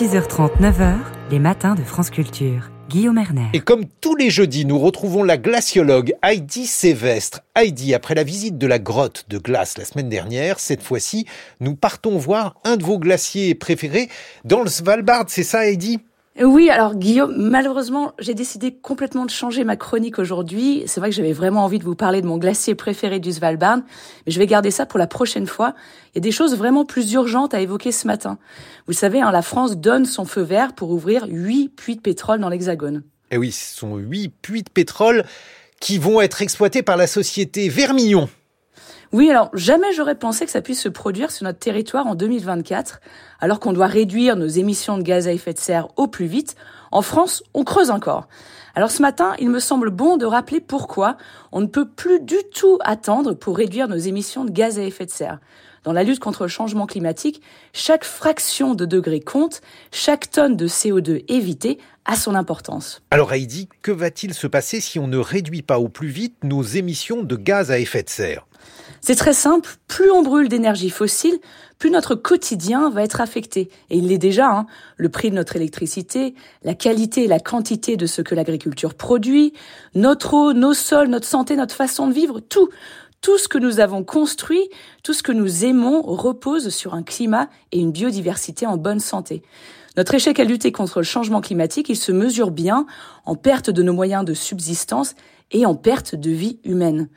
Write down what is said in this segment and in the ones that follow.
6h30, 9h, les matins de France Culture. Guillaume Erner. Et comme tous les jeudis, nous retrouvons la glaciologue Heidi Sévestre. Heidi, après la visite de la grotte de glace la semaine dernière, cette fois-ci, nous partons voir un de vos glaciers préférés dans le Svalbard, c'est ça Heidi? Oui, alors Guillaume, malheureusement, j'ai décidé complètement de changer ma chronique aujourd'hui. C'est vrai que j'avais vraiment envie de vous parler de mon glacier préféré du Svalbard, mais je vais garder ça pour la prochaine fois. Il y a des choses vraiment plus urgentes à évoquer ce matin. Vous savez, hein, la France donne son feu vert pour ouvrir huit puits de pétrole dans l'Hexagone. Eh oui, ce sont huit puits de pétrole qui vont être exploités par la société Vermillon. Oui, alors jamais j'aurais pensé que ça puisse se produire sur notre territoire en 2024, alors qu'on doit réduire nos émissions de gaz à effet de serre au plus vite. En France, on creuse encore. Alors ce matin, il me semble bon de rappeler pourquoi on ne peut plus du tout attendre pour réduire nos émissions de gaz à effet de serre. Dans la lutte contre le changement climatique, chaque fraction de degré compte, chaque tonne de CO2 évitée a son importance. Alors Heidi, que va-t-il se passer si on ne réduit pas au plus vite nos émissions de gaz à effet de serre? C'est très simple, plus on brûle d'énergie fossile, plus notre quotidien va être affecté. Et il l'est déjà, hein. le prix de notre électricité, la qualité et la quantité de ce que l'agriculture produit, notre eau, nos sols, notre santé, notre façon de vivre, tout, tout ce que nous avons construit, tout ce que nous aimons repose sur un climat et une biodiversité en bonne santé. Notre échec à lutter contre le changement climatique, il se mesure bien en perte de nos moyens de subsistance et en perte de vie humaine.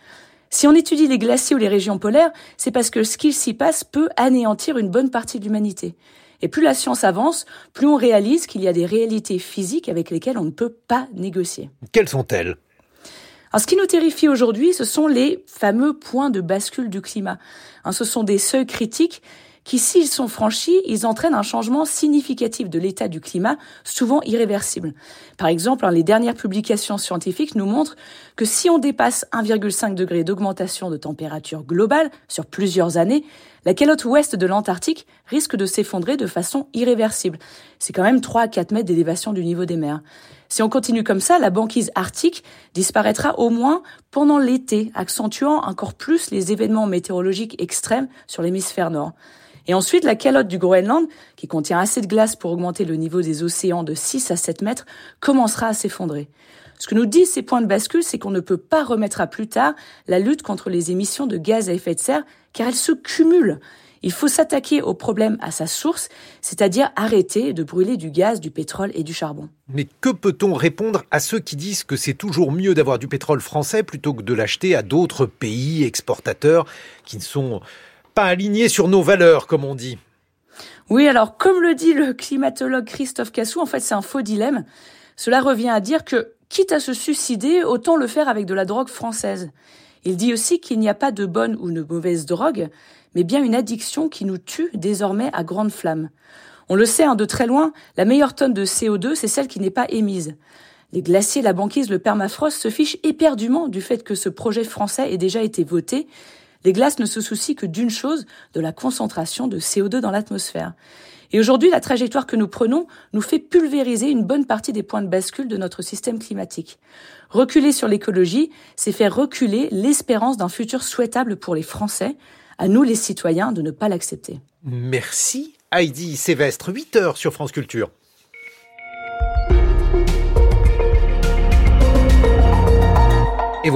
Si on étudie les glaciers ou les régions polaires, c'est parce que ce qu'il s'y passe peut anéantir une bonne partie de l'humanité. Et plus la science avance, plus on réalise qu'il y a des réalités physiques avec lesquelles on ne peut pas négocier. Quelles sont-elles? Ce qui nous terrifie aujourd'hui, ce sont les fameux points de bascule du climat. Hein, ce sont des seuils critiques qui, s'ils sont franchis, ils entraînent un changement significatif de l'état du climat, souvent irréversible. Par exemple, hein, les dernières publications scientifiques nous montrent que si on dépasse 1,5 degré d'augmentation de température globale sur plusieurs années, la calotte ouest de l'Antarctique risque de s'effondrer de façon irréversible. C'est quand même 3 à 4 mètres d'élévation du niveau des mers. Si on continue comme ça, la banquise arctique disparaîtra au moins pendant l'été, accentuant encore plus les événements météorologiques extrêmes sur l'hémisphère nord. Et ensuite, la calotte du Groenland, qui contient assez de glace pour augmenter le niveau des océans de 6 à 7 mètres, commencera à s'effondrer. Ce que nous disent ces points de bascule, c'est qu'on ne peut pas remettre à plus tard la lutte contre les émissions de gaz à effet de serre, car elles se cumulent. Il faut s'attaquer au problème à sa source, c'est-à-dire arrêter de brûler du gaz, du pétrole et du charbon. Mais que peut-on répondre à ceux qui disent que c'est toujours mieux d'avoir du pétrole français plutôt que de l'acheter à d'autres pays exportateurs qui ne sont pas aligné sur nos valeurs, comme on dit. Oui, alors comme le dit le climatologue Christophe Cassou, en fait c'est un faux dilemme. Cela revient à dire que, quitte à se suicider, autant le faire avec de la drogue française. Il dit aussi qu'il n'y a pas de bonne ou de mauvaise drogue, mais bien une addiction qui nous tue désormais à grande flamme. On le sait, hein, de très loin, la meilleure tonne de CO2, c'est celle qui n'est pas émise. Les glaciers, la banquise, le permafrost se fichent éperdument du fait que ce projet français ait déjà été voté les glaces ne se soucient que d'une chose, de la concentration de CO2 dans l'atmosphère. Et aujourd'hui, la trajectoire que nous prenons nous fait pulvériser une bonne partie des points de bascule de notre système climatique. Reculer sur l'écologie, c'est faire reculer l'espérance d'un futur souhaitable pour les Français. À nous, les citoyens, de ne pas l'accepter. Merci Heidi Sévestre, 8 heures sur France Culture.